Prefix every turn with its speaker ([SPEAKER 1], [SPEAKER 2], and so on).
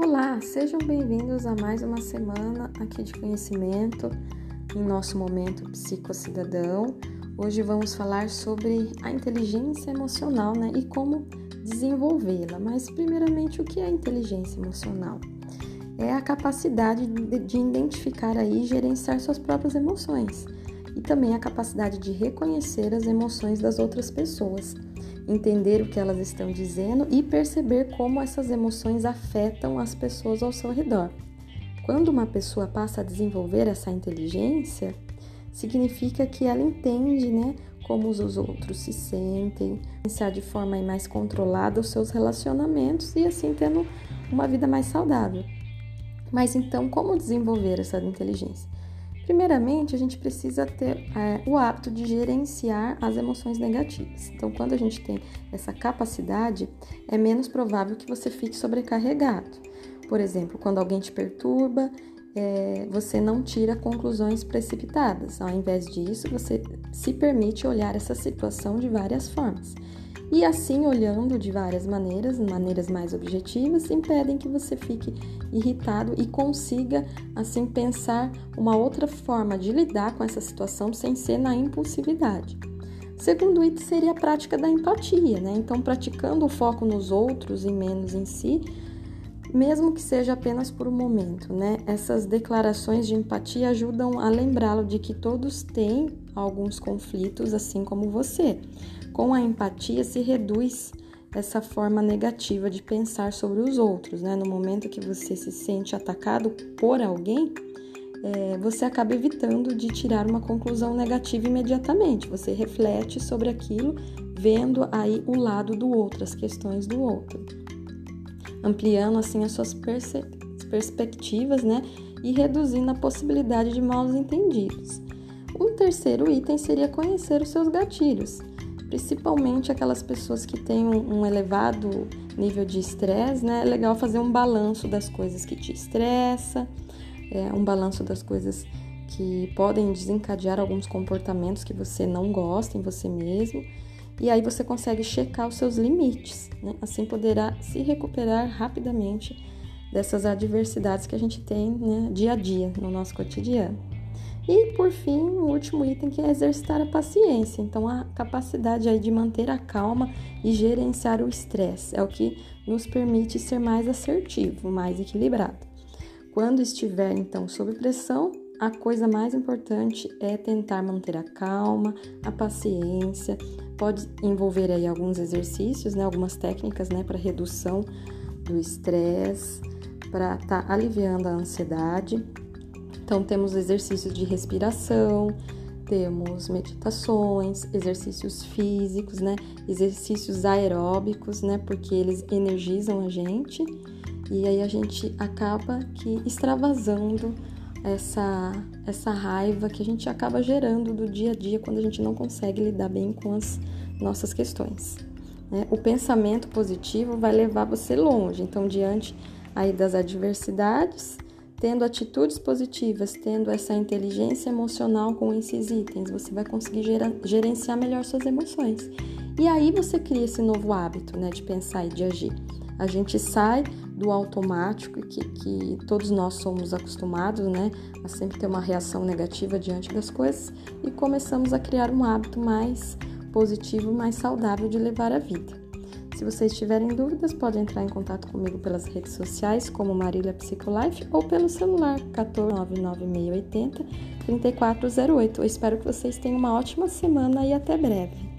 [SPEAKER 1] Olá, sejam bem-vindos a mais uma semana aqui de conhecimento em nosso momento psicocidadão. Hoje vamos falar sobre a inteligência emocional né, e como desenvolvê-la. Mas, primeiramente, o que é inteligência emocional? É a capacidade de, de identificar aí e gerenciar suas próprias emoções e também a capacidade de reconhecer as emoções das outras pessoas entender o que elas estão dizendo e perceber como essas emoções afetam as pessoas ao seu redor. Quando uma pessoa passa a desenvolver essa inteligência, significa que ela entende, né, como os outros se sentem, pensar de forma mais controlada os seus relacionamentos e assim tendo uma vida mais saudável. Mas então, como desenvolver essa inteligência? Primeiramente, a gente precisa ter é, o hábito de gerenciar as emoções negativas. Então, quando a gente tem essa capacidade, é menos provável que você fique sobrecarregado. Por exemplo, quando alguém te perturba, é, você não tira conclusões precipitadas. Ao invés disso, você se permite olhar essa situação de várias formas. E assim, olhando de várias maneiras, maneiras mais objetivas, impedem que você fique irritado e consiga, assim, pensar uma outra forma de lidar com essa situação sem ser na impulsividade. Segundo item seria a prática da empatia, né? Então, praticando o foco nos outros e menos em si, mesmo que seja apenas por um momento, né? Essas declarações de empatia ajudam a lembrá-lo de que todos têm alguns conflitos, assim como você. Com a empatia se reduz essa forma negativa de pensar sobre os outros, né? No momento que você se sente atacado por alguém, é, você acaba evitando de tirar uma conclusão negativa imediatamente. Você reflete sobre aquilo, vendo aí o lado do outro, as questões do outro, ampliando assim as suas perspectivas, né? E reduzindo a possibilidade de mal entendidos. Um terceiro item seria conhecer os seus gatilhos principalmente aquelas pessoas que têm um, elevado nível de estresse, né? É legal fazer um balanço das coisas que te estressa, é, um balanço das coisas que podem desencadear alguns comportamentos que você não gosta em você mesmo. E aí você consegue checar os seus limites, né? Assim poderá se recuperar rapidamente dessas adversidades que a gente tem né, dia a dia no nosso cotidiano. E por fim, o último item que é exercitar a paciência. Então, a capacidade aí de manter a calma e gerenciar o estresse é o que nos permite ser mais assertivo, mais equilibrado. Quando estiver então sob pressão, a coisa mais importante é tentar manter a calma, a paciência. Pode envolver aí alguns exercícios, né, algumas técnicas, né, para redução do estresse, para estar tá aliviando a ansiedade então, temos exercícios de respiração, temos meditações, exercícios físicos, né? Exercícios aeróbicos, né? Porque eles energizam a gente e aí a gente acaba que extravasando essa, essa raiva que a gente acaba gerando do dia a dia quando a gente não consegue lidar bem com as nossas questões. Né? O pensamento positivo vai levar você longe. Então, diante aí das adversidades, Tendo atitudes positivas, tendo essa inteligência emocional com esses itens, você vai conseguir gerenciar melhor suas emoções. E aí você cria esse novo hábito, né, de pensar e de agir. A gente sai do automático que, que todos nós somos acostumados, né, a sempre ter uma reação negativa diante das coisas e começamos a criar um hábito mais positivo, mais saudável de levar a vida. Se vocês tiverem dúvidas, podem entrar em contato comigo pelas redes sociais, como Marília Psicolife, ou pelo celular 1499680 3408. Eu espero que vocês tenham uma ótima semana e até breve.